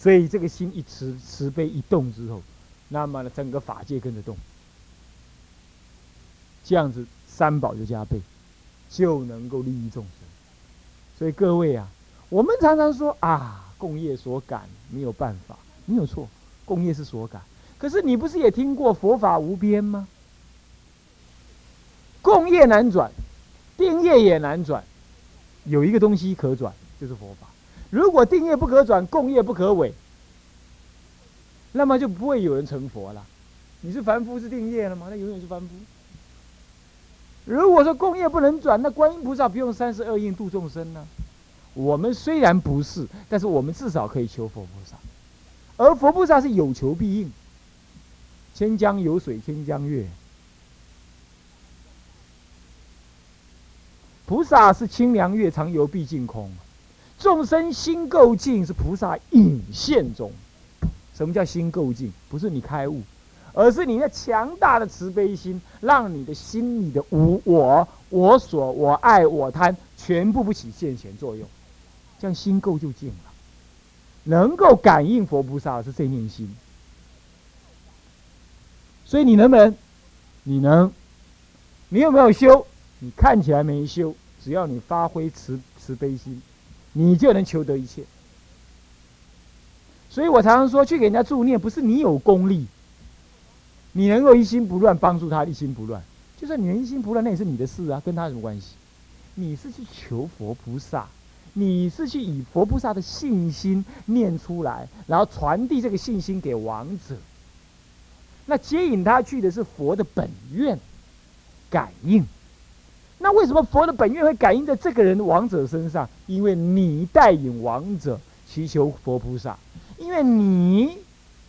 所以这个心一慈慈悲一动之后，那么呢，整个法界跟着动，这样子三宝就加倍，就能够利益众生。所以各位啊，我们常常说啊，共业所感没有办法，没有错，共业是所感。可是你不是也听过佛法无边吗？共业难转，定业也难转，有一个东西可转，就是佛法。如果定业不可转，共业不可违，那么就不会有人成佛了。你是凡夫是定业了吗？那永远是凡夫。如果说共业不能转，那观音菩萨不用三十二应度众生呢？我们虽然不是，但是我们至少可以求佛菩萨，而佛菩萨是有求必应。千江有水千江月，菩萨是清凉月，常游毕竟空。众生心够净，是菩萨隐现中。什么叫心够净？不是你开悟，而是你那强大的慈悲心，让你的心里的无我、我所、我爱、我贪，全部不起现前作用。这样心够就净了，能够感应佛菩萨是这念心。所以你能不能？你能？你有没有修？你看起来没修，只要你发挥慈慈悲心。你就能求得一切，所以我常常说，去给人家助念，不是你有功力，你能够一心不乱帮助他一心不乱，就算你能一心不乱，那也是你的事啊，跟他什么关系？你是去求佛菩萨，你是去以佛菩萨的信心念出来，然后传递这个信心给王者，那接引他去的是佛的本愿感应。那为什么佛的本愿会感应在这个人的王者身上？因为你带引王者祈求佛菩萨，因为你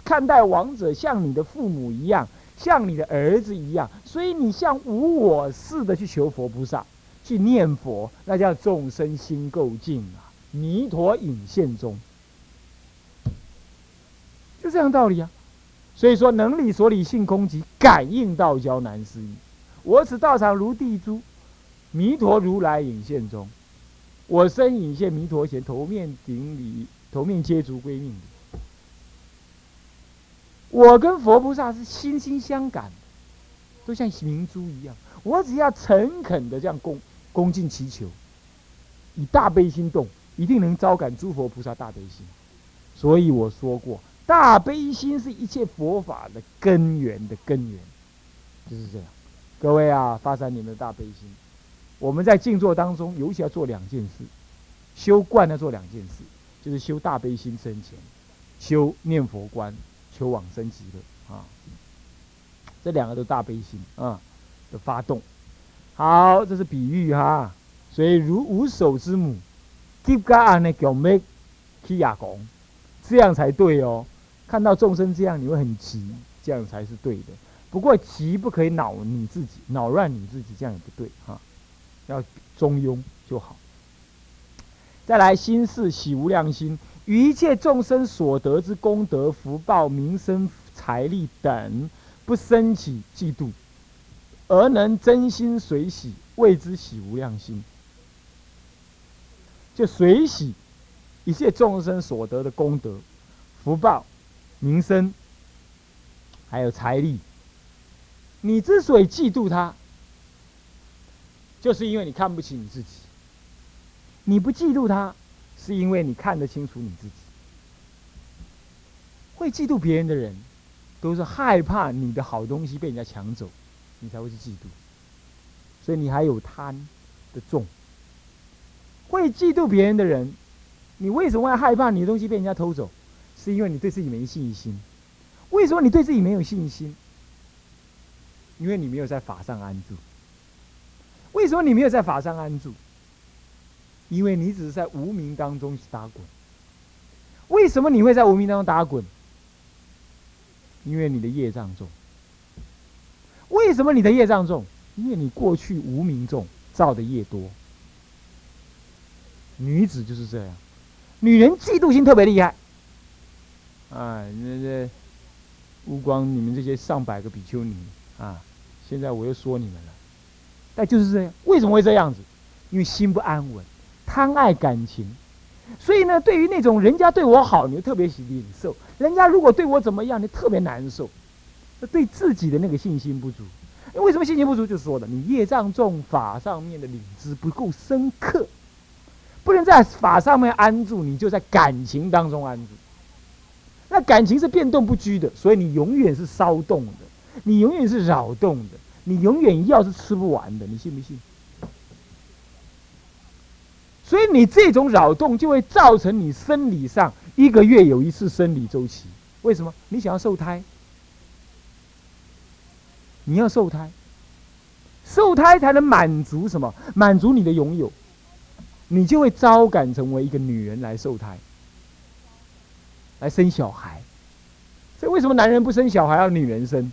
看待王者像你的父母一样，像你的儿子一样，所以你像无我似的去求佛菩萨，去念佛，那叫众生心够净啊！弥陀引现中，就这样道理啊。所以说，能理所理性空即感应道交难思议。我此道场如地珠。弥陀如来引现中，我身引现弥陀前，头面顶礼，头面接足归命礼。我跟佛菩萨是心心相感，都像明珠一样。我只要诚恳的这样恭恭敬祈求，以大悲心动，一定能招感诸佛菩萨大悲心。所以我说过，大悲心是一切佛法的根源的根源，就是这样。各位啊，发展你们的大悲心。我们在静坐当中，尤其要做两件事：修观要做两件事，就是修大悲心生前，修念佛观，求往生极乐啊。这两个都大悲心啊的发动。好，这是比喻哈。所以如无手之母，吉嘎安的叫咩？提亚公，这样才对哦。看到众生这样，你会很急，这样才是对的。不过急不可以恼你自己，恼乱你自己，这样也不对哈。要中庸就好。再来，心是喜无量心，于一切众生所得之功德、福报、名声、财力等，不生起嫉妒，而能真心随喜，谓之喜无量心。就随喜一切众生所得的功德、福报、名声，还有财力，你之所以嫉妒他。就是因为你看不起你自己，你不嫉妒他，是因为你看得清楚你自己。会嫉妒别人的人，都是害怕你的好东西被人家抢走，你才会去嫉妒。所以你还有贪的重。会嫉妒别人的人，你为什么会害怕你的东西被人家偷走？是因为你对自己没信心。为什么你对自己没有信心？因为你没有在法上安住。为什么你没有在法上安住？因为你只是在无名当中打滚。为什么你会在无名当中打滚？因为你的业障重。为什么你的业障重？因为你过去无名重，造的业多。女子就是这样，女人嫉妒心特别厉害。啊，那那乌光，你们这些上百个比丘尼啊，现在我又说你们了。但就是这样，为什么会这样子？因为心不安稳，贪爱感情，所以呢，对于那种人家对我好，你就特别喜领受；人家如果对我怎么样，你特别难受。对自己的那个信心不足，为什么信心不足？就是说的你业障重，法上面的领知不够深刻，不能在法上面安住，你就在感情当中安住。那感情是变动不居的，所以你永远是骚动的，你永远是扰动的，你永远药是吃不完的，你信不信？所以你这种扰动就会造成你生理上一个月有一次生理周期。为什么？你想要受胎？你要受胎，受胎才能满足什么？满足你的拥有，你就会招感成为一个女人来受胎，来生小孩。所以为什么男人不生小孩要女人生？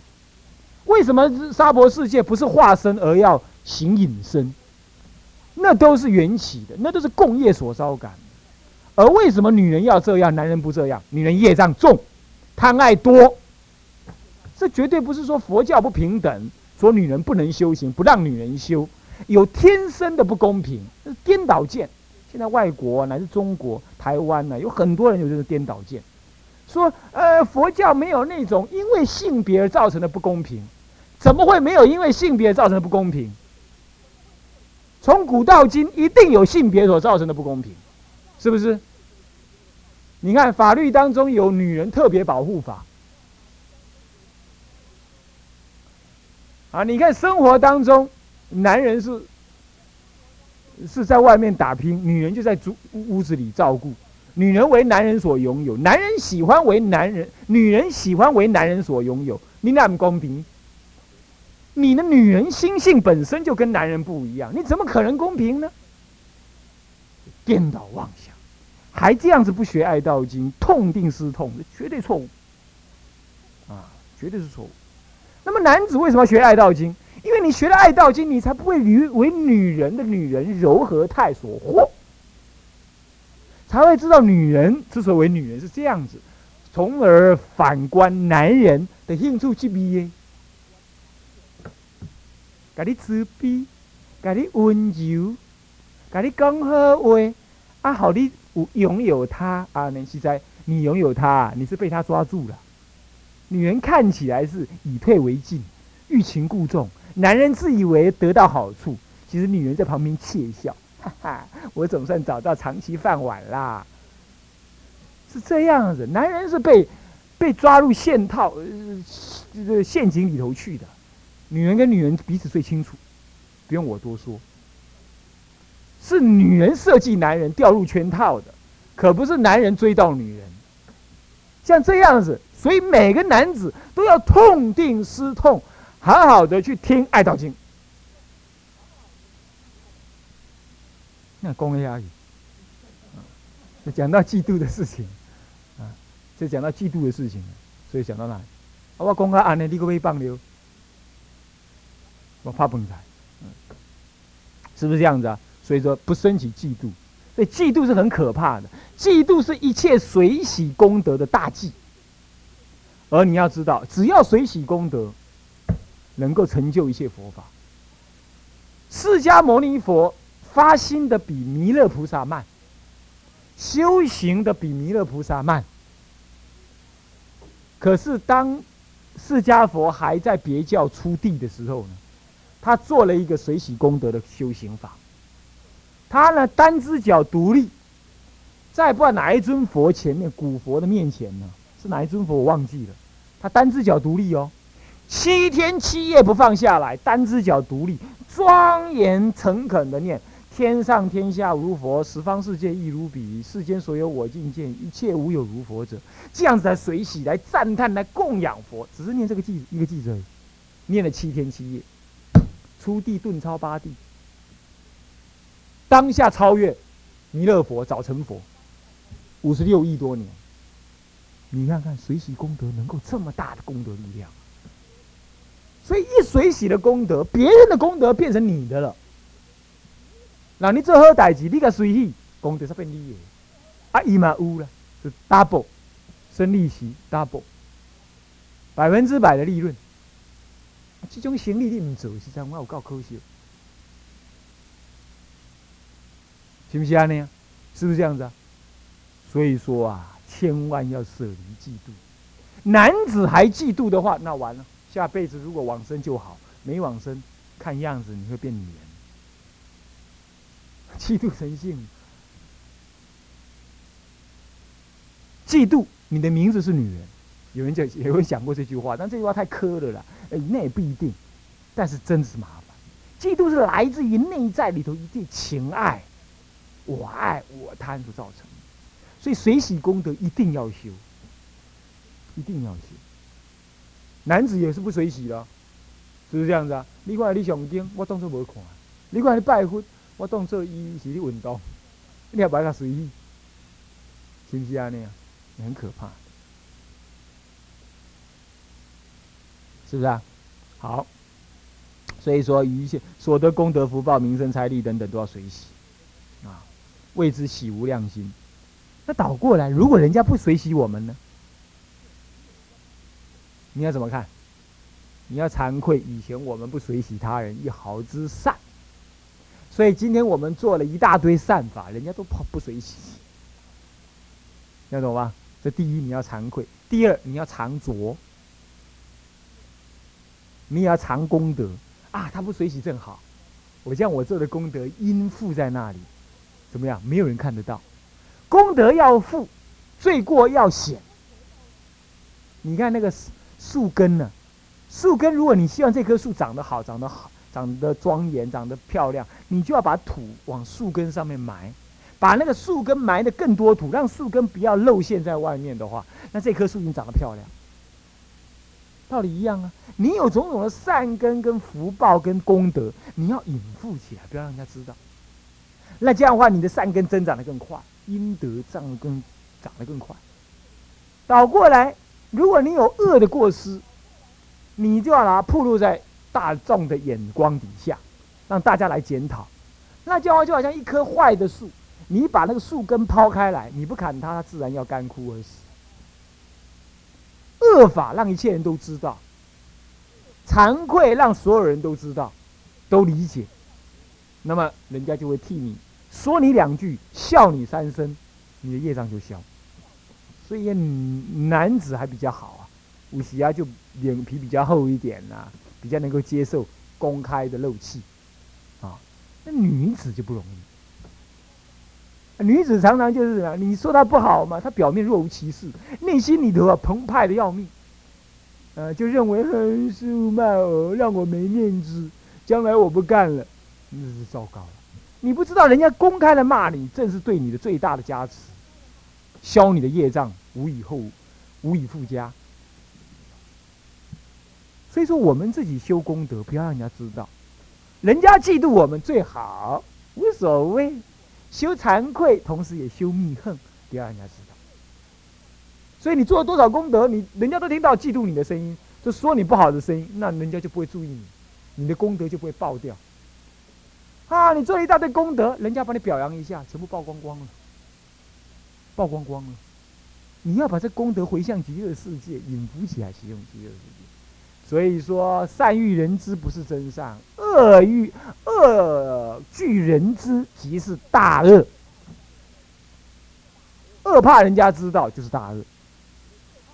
为什么沙婆世界不是化身而要行隐身？那都是缘起的，那都是共业所招感。而为什么女人要这样，男人不这样？女人业障重，贪爱多。这绝对不是说佛教不平等，说女人不能修行，不让女人修，有天生的不公平，是颠倒见。现在外国乃至中国、台湾呢，有很多人有这个颠倒见，说呃佛教没有那种因为性别而造成的不公平，怎么会没有因为性别造成的不公平？从古到今一定有性别所造成的不公平，是不是？你看法律当中有女人特别保护法。啊！你看生活当中，男人是是在外面打拼，女人就在屋屋子里照顾。女人为男人所拥有，男人喜欢为男人，女人喜欢为男人所拥有。你那不公平？你的女人心性本身就跟男人不一样，你怎么可能公平呢？颠倒妄想，还这样子不学爱道经，痛定思痛，绝对错误。啊，绝对是错误。那么男子为什么要学《爱道经》？因为你学了《爱道经》，你才不会与为女人的女人柔和态所惑，才会知道女人之所以为女人是这样子，从而反观男人的兴趣之秘给你慈悲，给你温柔，给你讲好话，啊，好你拥有他啊！你是在你拥有他，你是被他抓住了。女人看起来是以退为进，欲擒故纵；男人自以为得到好处，其实女人在旁边窃笑，哈哈，我总算找到长期饭碗啦。是这样子，男人是被被抓入陷套，这个陷阱里头去的。女人跟女人彼此最清楚，不用我多说。是女人设计男人掉入圈套的，可不是男人追到女人。像这样子。所以每个男子都要痛定思痛，好好的去听《爱道经》。那公阿姨，就讲到嫉妒的事情，啊，就讲到嫉妒的事情，所以讲到哪里？我公阿安呢？你可不可以放流？我怕崩财，是不是这样子啊？所以说不升起嫉妒，所以嫉妒是很可怕的。嫉妒是一切水洗功德的大忌。而你要知道，只要随喜功德，能够成就一切佛法。释迦牟尼佛发心的比弥勒菩萨慢，修行的比弥勒菩萨慢。可是当释迦佛还在别教出地的时候呢，他做了一个随喜功德的修行法。他呢单只脚独立，在不知道哪一尊佛前面，古佛的面前呢。是哪一尊佛我忘记了，他单只脚独立哦，七天七夜不放下来，单只脚独立，庄严诚恳的念：天上天下无佛，十方世界亦如彼，世间所有我净见，一切无有如佛者。这样子来随喜，来赞叹，来供养佛，只是念这个记一个记而已，念了七天七夜，出地顿超八地，当下超越弥勒佛，早成佛，五十六亿多年。你看看随喜功德能够这么大的功德力量，所以一随喜的功德，别人的功德变成你的了。那你做好代志，你个水洗功德是变你的，啊，伊嘛有了，是 double，生利息 double，百分之百的利润。这种行李你唔做，实际上我有够可惜，是不是啊？那样，是不是这样子啊？所以说啊，千万要舍离嫉妒。男子还嫉妒的话，那完了，下辈子如果往生就好；没往生，看样子你会变女人。嫉妒成性，嫉妒你的名字是女人，有人讲，有人讲过这句话，但这句话太苛了啦。哎，那也不一定，但是真是麻烦。嫉妒是来自于内在里头一定情爱，我爱我贪所造成，所以水洗功德一定要修，一定要修。男子也是不水洗的，是不是这样子啊？你看你上经，我当作没看；你看你拜佛，我当作伊是咧运动，你也不甲随意，是不是安尼啊？很可怕，是不是啊？好。所以说，一切所得功德、福报、名声、财力等等，都要随喜，啊，谓之喜无量心。那倒过来，如果人家不随喜我们呢？你要怎么看？你要惭愧，以前我们不随喜他人一毫之善，所以今天我们做了一大堆善法，人家都不不随喜，要懂吧？这第一你要惭愧，第二你要常着，你也要藏功德。啊，他不随喜正好，我将我做的功德应付在那里，怎么样？没有人看得到，功德要富，罪过要显。你看那个树根呢？树根，如果你希望这棵树长得好、长得好、长得庄严、长得漂亮，你就要把土往树根上面埋，把那个树根埋的更多土，让树根不要露现在外面的话，那这棵树就长得漂亮。道理一样啊！你有种种的善根、跟福报、跟功德，你要隐伏起来，不要让人家知道。那这样的话，你的善根增长的更快，阴德长得更长得更快。倒过来，如果你有恶的过失，你就要把它暴露在大众的眼光底下，让大家来检讨。那这样话就好像一棵坏的树，你把那个树根抛开来，你不砍它，它自然要干枯而死。恶法让一切人都知道，惭愧让所有人都知道，都理解，那么人家就会替你说你两句，笑你三声，你的业障就消。所以男子还比较好啊，武喜啊就脸皮比较厚一点呐，比较能够接受公开的漏气，啊，那女子就不容易。女子常常就是啊，你说她不好嘛，她表面若无其事，内心里头啊澎湃的要命，呃，就认为很辱骂我，让我没面子，将来我不干了，那是糟糕了。你不知道人家公开的骂你，正是对你的最大的加持，消你的业障，无以后，无以复加。所以说，我们自己修功德，不要让人家知道，人家嫉妒我们最好，无所谓。修惭愧，同时也修密恨，不要让人家知道。所以你做了多少功德，你人家都听到嫉妒你的声音，就说你不好的声音，那人家就不会注意你，你的功德就不会爆掉。啊，你做了一大堆功德，人家把你表扬一下，全部曝光光了，曝光光了。你要把这功德回向极乐世界，引福起来，使用极乐世界。所以说，善欲人知不是真善，恶欲恶惧人知即是大恶。恶怕人家知道就是大恶，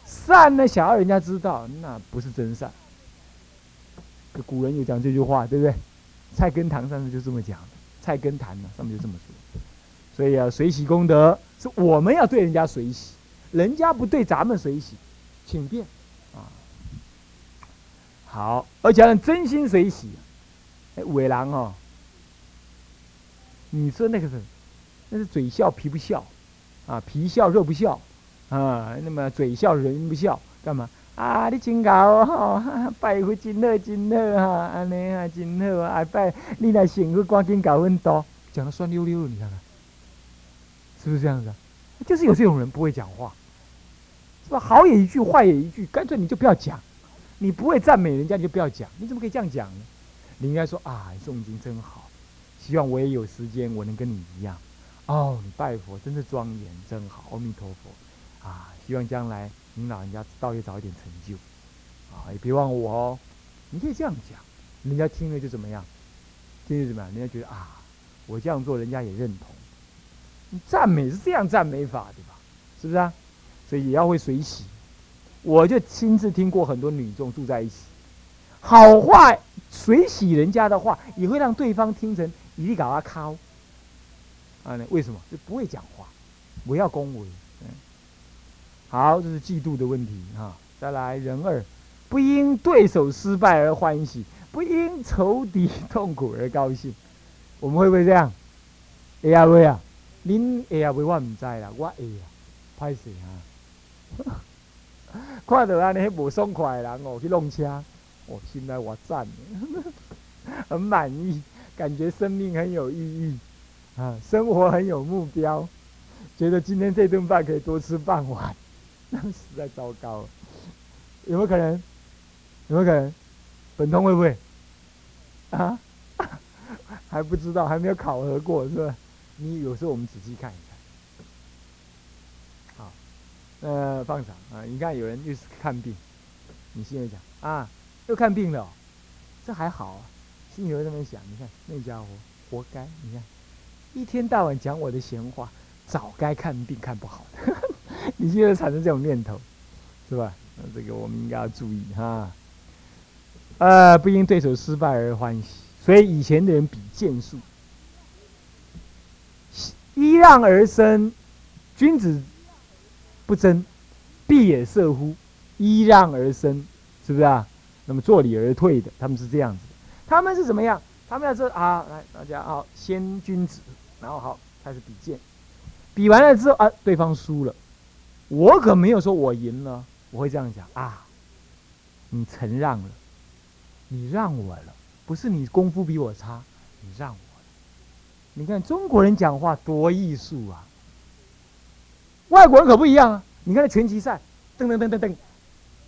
善呢想要人家知道那不是真善。古人有讲这句话，对不对？菜根谭上面就这么讲，菜根谭呢上面就这么说。所以啊，随喜功德是我们要对人家随喜，人家不对咱们随喜，请便。好，而且人真心随喜，哎，伟郎哦，你说那个是，那是嘴笑皮不笑，啊，皮笑肉不笑，啊，那么嘴笑人不笑，干嘛？啊，你真搞哦，拜佛真好真好哈，安尼啊真好啊，拜你来幸福赶紧搞很多，讲的酸溜溜的，你看看，是不是这样子？啊就是有这种人不会讲话，是吧？好也一句，坏也一句，干脆你就不要讲。你不会赞美人家，你就不要讲。你怎么可以这样讲呢？你应该说啊，诵经真好，希望我也有时间，我能跟你一样。哦，你拜佛真是庄严，真好，阿弥陀佛。啊，希望将来您老人家道业早一点成就。啊，也别忘我哦。你可以这样讲，人家听了就怎么样？听了怎么样？人家觉得啊，我这样做，人家也认同。你赞美是这样赞美法，对吧？是不是啊？所以也要会水洗。我就亲自听过很多女众住在一起，好话水洗人家的话，也会让对方听成一力搞阿靠。啊，为什么？就不会讲话，不要恭维。嗯，好，这是嫉妒的问题哈。再来，人二，不因对手失败而欢喜，不因仇敌痛苦而高兴。我们会不会这样？会啊会啊，恁会啊会我唔知啦，我会啊，歹势啊。看到安尼无爽快的人哦，去弄车，我心内我赞，很满意，感觉生命很有意义，啊，生活很有目标，觉得今天这顿饭可以多吃半碗，那 实在糟糕了。有没有可能？有没有可能？本通会不会？啊？还不知道，还没有考核过，是吧？你有时候我们仔细看一看。呃，放场啊！你看有人又是看病，你心里讲啊，又看病了，这还好啊。心里会这么想，你看那家伙活该，你看一天到晚讲我的闲话，早该看病看不好。你现在产生这种念头，是吧？那这个我们应该要注意哈。呃，不因对手失败而欢喜，所以以前的人比剑术，揖让而生，君子不争，必也射乎？依让而生，是不是啊？那么坐礼而退的，他们是这样子的。他们是怎么样？他们要说啊，来大家好，先君子，然后好开始比剑，比完了之后啊，对方输了，我可没有说我赢了。我会这样讲啊，你承让了，你让我了，不是你功夫比我差，你让我了。你看中国人讲话多艺术啊，外国人可不一样啊。你看那拳击赛，噔噔噔噔噔，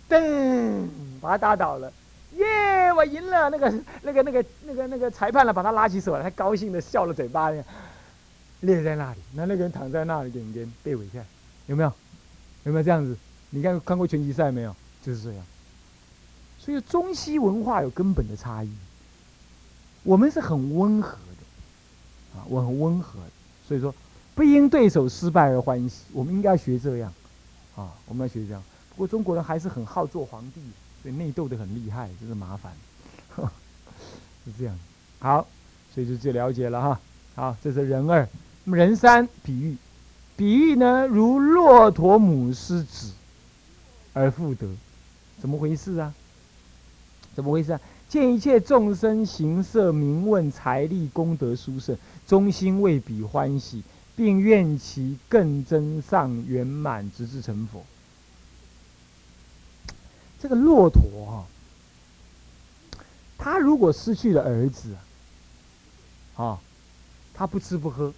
噔，把他打倒了，耶，我赢了。那个那个那个那个那个裁判了，把他拉起手来，他高兴的笑了嘴巴，裂在那里。那那个人躺在那里，点点被围下，有没有？有没有这样子？你看看过拳击赛没有？就是这样。所以中西文化有根本的差异。我们是很温和的，啊，我很温和的。所以说，不因对手失败而欢喜，我们应该学这样，啊，我们要学这样。不过中国人还是很好做皇帝，所以内斗的很厉害，就是麻烦。是这样。好，所以就就了解了哈。好，这是人二。那么人三，比喻，比喻呢，如骆驼母失子。而复得，怎么回事啊？怎么回事啊？见一切众生行色名问财力功德殊胜，中心为彼欢喜，并愿其更增上圆满，直至成佛。这个骆驼啊，他如果失去了儿子啊，他不吃不喝，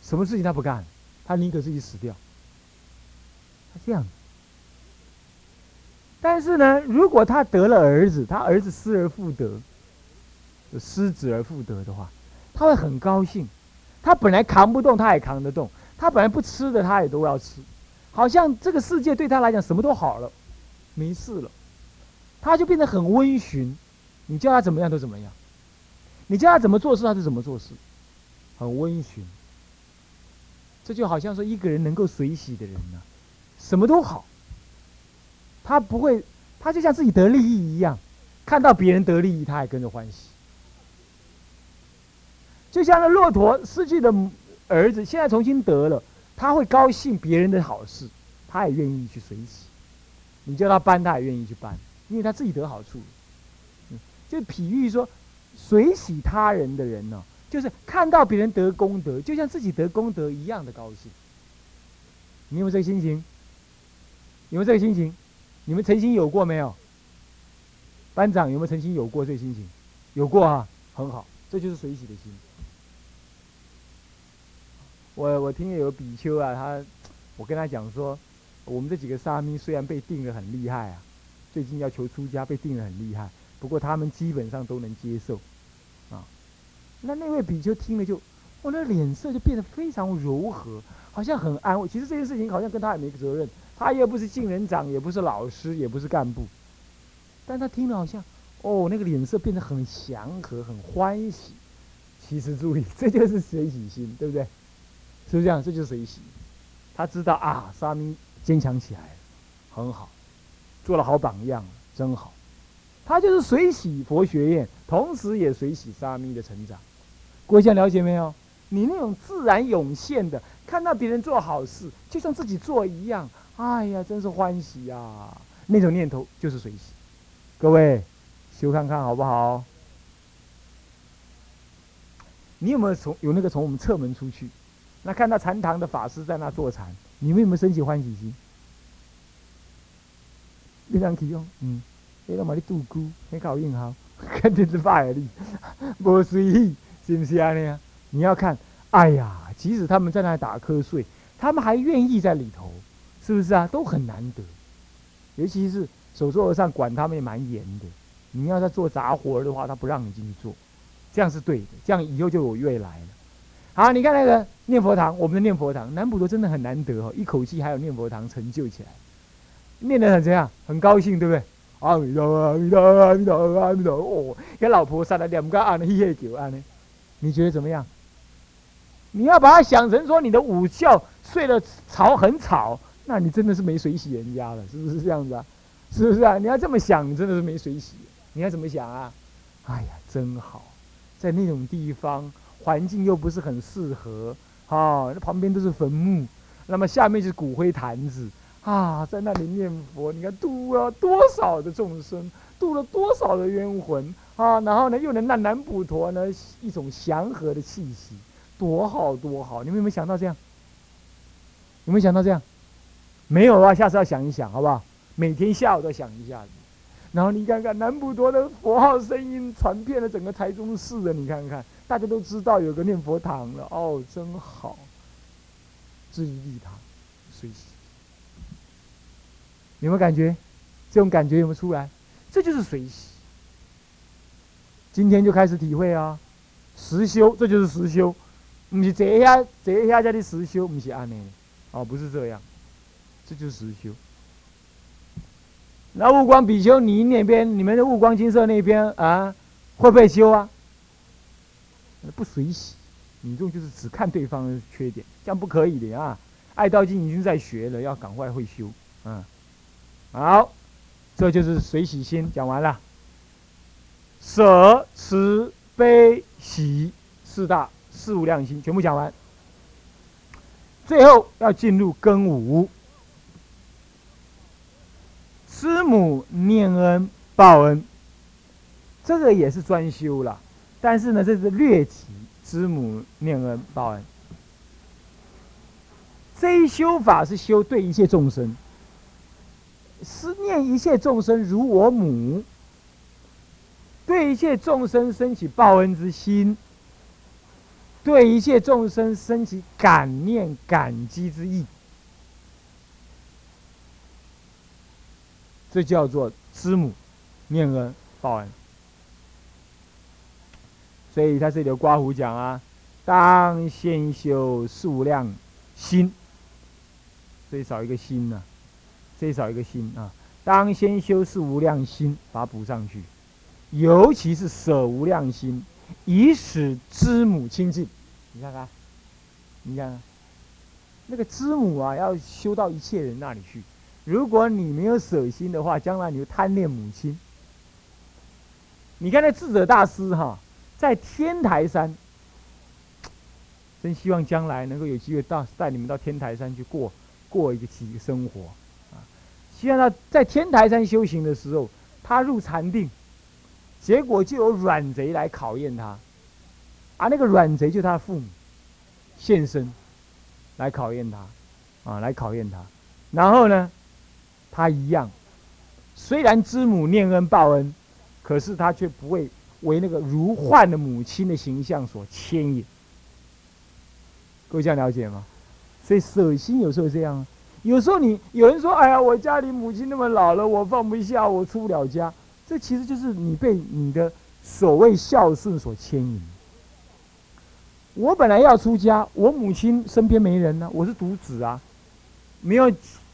什么事情他不干，他宁可自己死掉。他这样。但是呢，如果他得了儿子，他儿子失而复得，失子而复得的话，他会很高兴。他本来扛不动，他也扛得动；他本来不吃的，他也都要吃。好像这个世界对他来讲什么都好了，没事了，他就变得很温驯。你叫他怎么样都怎么样，你叫他怎么做事他就怎么做事，很温驯。这就好像说一个人能够随喜的人呢，什么都好。他不会，他就像自己得利益一样，看到别人得利益，他也跟着欢喜。就像那骆驼失去的儿子，现在重新得了，他会高兴别人的好事，他也愿意去随喜。你叫他搬，他也愿意去搬，因为他自己得好处。就比喻说，随喜他人的人呢，就是看到别人得功德，就像自己得功德一样的高兴。你有这个心情？有没有这个心情？你们曾经有过没有？班长有没有曾经有过这个心情？有过啊，很好，这就是随喜的心。我我听有比丘啊，他我跟他讲说，我们这几个沙弥虽然被定的很厉害啊，最近要求出家被定的很厉害，不过他们基本上都能接受，啊，那那位比丘听了就，我那脸色就变得非常柔和，好像很安慰。其实这件事情好像跟他也没责任。他又不是进人长，也不是老师，也不是干部，但他听了好像，哦，那个脸色变得很祥和，很欢喜。其实注意，这就是随喜心，对不对？是这样？这就是随喜。他知道啊，沙弥坚强起来了，很好，做了好榜样，真好。他就是水洗佛学院，同时也水洗沙弥的成长。各位了解没有？你那种自然涌现的，看到别人做好事，就像自己做一样，哎呀，真是欢喜呀！那种念头就是水洗。各位，修看看好不好？你有没有从有那个从我们侧门出去，那看到禅堂的法师在那坐禅，你们有没有升起欢喜心？你常启用，嗯，你干嘛你度孤，你考运好，肯定是拜你，无随意，是不是啊？你你要看，哎呀，即使他们在那打瞌睡，他们还愿意在里头，是不是啊？都很难得，尤其是手座和尚管他们也蛮严的，你要在做杂活的话，他不让你进去做。这样是对的，这样以后就有未来了。好，你看那个念佛堂，我们的念佛堂，南普陀真的很难得哦，一口气还有念佛堂成就起来，念得很怎样？很高兴，对不对？阿弥陀佛，阿弥陀佛，阿弥陀佛，阿弥陀。哦，给老婆杀了两个阿弥嘿嘿叫呢？你觉得怎么样？你要把它想成说你的午觉睡得吵很吵，那你真的是没水洗人家了，是不是这样子啊？是不是啊？你要这么想，你真的是没水洗。你要怎么想啊？哎呀，真好。在那种地方，环境又不是很适合，啊，那旁边都是坟墓，那么下面是骨灰坛子，啊，在那里念佛，你看度了多少的众生，度了多少的冤魂，啊，然后呢，又能让南普陀呢一种祥和的气息，多好多好！你们有没有想到这样？有没有想到这样？没有的话，下次要想一想，好不好？每天下午都想一下子。然后你看看南普陀的佛号声音传遍了整个台中市的，你看看，大家都知道有个念佛堂了哦，真好。至于利他，随喜，有没有感觉？这种感觉有没有出来？这就是随喜。今天就开始体会啊，实修，这就是实修，不是这下这下叫的实修，不是安内，哦，不是这样，这就是实修。那悟光比丘尼那边，你们的悟光金色那边啊，会不会修啊？不随喜，你这种就是只看对方的缺点，这样不可以的啊！爱道经已经在学了，要赶快会修，嗯，好，这就是随喜心讲完了。舍、慈、悲、喜四大四无量心全部讲完，最后要进入根五。师母念恩报恩，这个也是专修了，但是呢，这是略提师母念恩报恩。这一修法是修对一切众生，思念一切众生如我母，对一切众生升起报恩之心，对一切众生升起感念感激之意。这叫做知母念恩报恩，所以他这里有刮胡讲啊，当先修四无量心，最少一个心呢，这少一个心啊，当先修四无量心，把它补上去，尤其是舍无量心，以使知母亲近。你看看，你看，那个知母啊，要修到一切人那里去。如果你没有舍心的话，将来你就贪恋母亲。你看那智者大师哈，在天台山，真希望将来能够有机会到带你们到天台山去过过一个几个生活啊！希望他在天台山修行的时候，他入禅定，结果就有软贼来考验他，啊，那个软贼就是他父母现身来考验他，啊，来考验他，然后呢？他一样，虽然知母念恩报恩，可是他却不会为那个如幻的母亲的形象所牵引。各位这样了解吗？所以舍心有时候这样，有时候你有人说：“哎呀，我家里母亲那么老了，我放不下，我出不了家。”这其实就是你被你的所谓孝顺所牵引。我本来要出家，我母亲身边没人呢，我是独子啊，没有。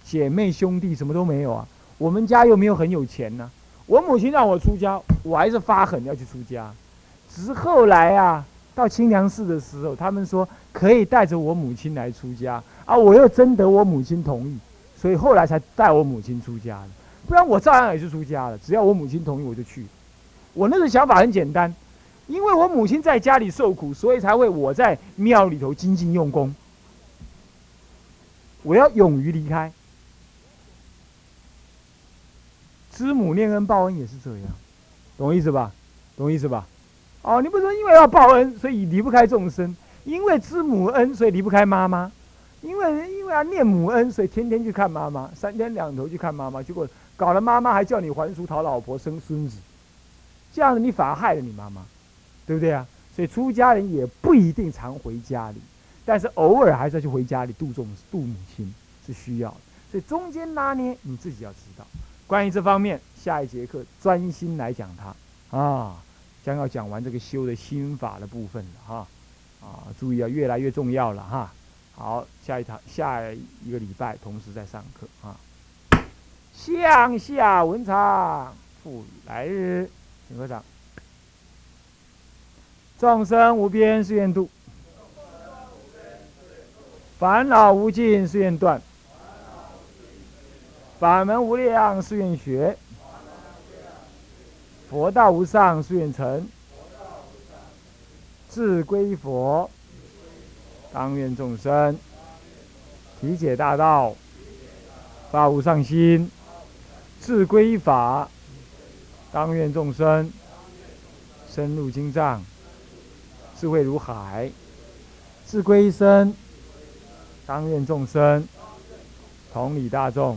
姐妹兄弟什么都没有啊，我们家又没有很有钱呢。我母亲让我出家，我还是发狠要去出家。只是后来啊，到清凉寺的时候，他们说可以带着我母亲来出家啊，我又征得我母亲同意，所以后来才带我母亲出家的。不然我照样也是出家了，只要我母亲同意我就去。我那个想法很简单，因为我母亲在家里受苦，所以才会我在庙里头精进用功。我要勇于离开。知母念恩报恩也是这样，懂意思吧？懂意思吧？哦，你不说因为要报恩，所以离不开众生；因为知母恩，所以离不开妈妈；因为因为要念母恩，所以天天去看妈妈，三天两头去看妈妈，结果搞了妈妈还叫你还俗讨老婆生孙子，这样子你反而害了你妈妈，对不对啊？所以出家人也不一定常回家里，但是偶尔还是要去回家里度众度母亲是需要的，所以中间拿捏你自己要知道。关于这方面，下一节课专心来讲它啊，将要讲完这个修的心法的部分了哈啊，注意啊，越来越重要了哈。好，下一堂下一个礼拜同时在上课啊。向下文长，复来日，请合掌。众生无边誓愿度，烦恼无尽誓愿断。法门无量誓愿学，佛道无上誓愿成，自归佛，当愿众生体解大道，发无上心，自归法，当愿众生深入经藏，智慧如海，自归身，当愿众生同理大众。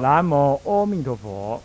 南无阿弥陀佛。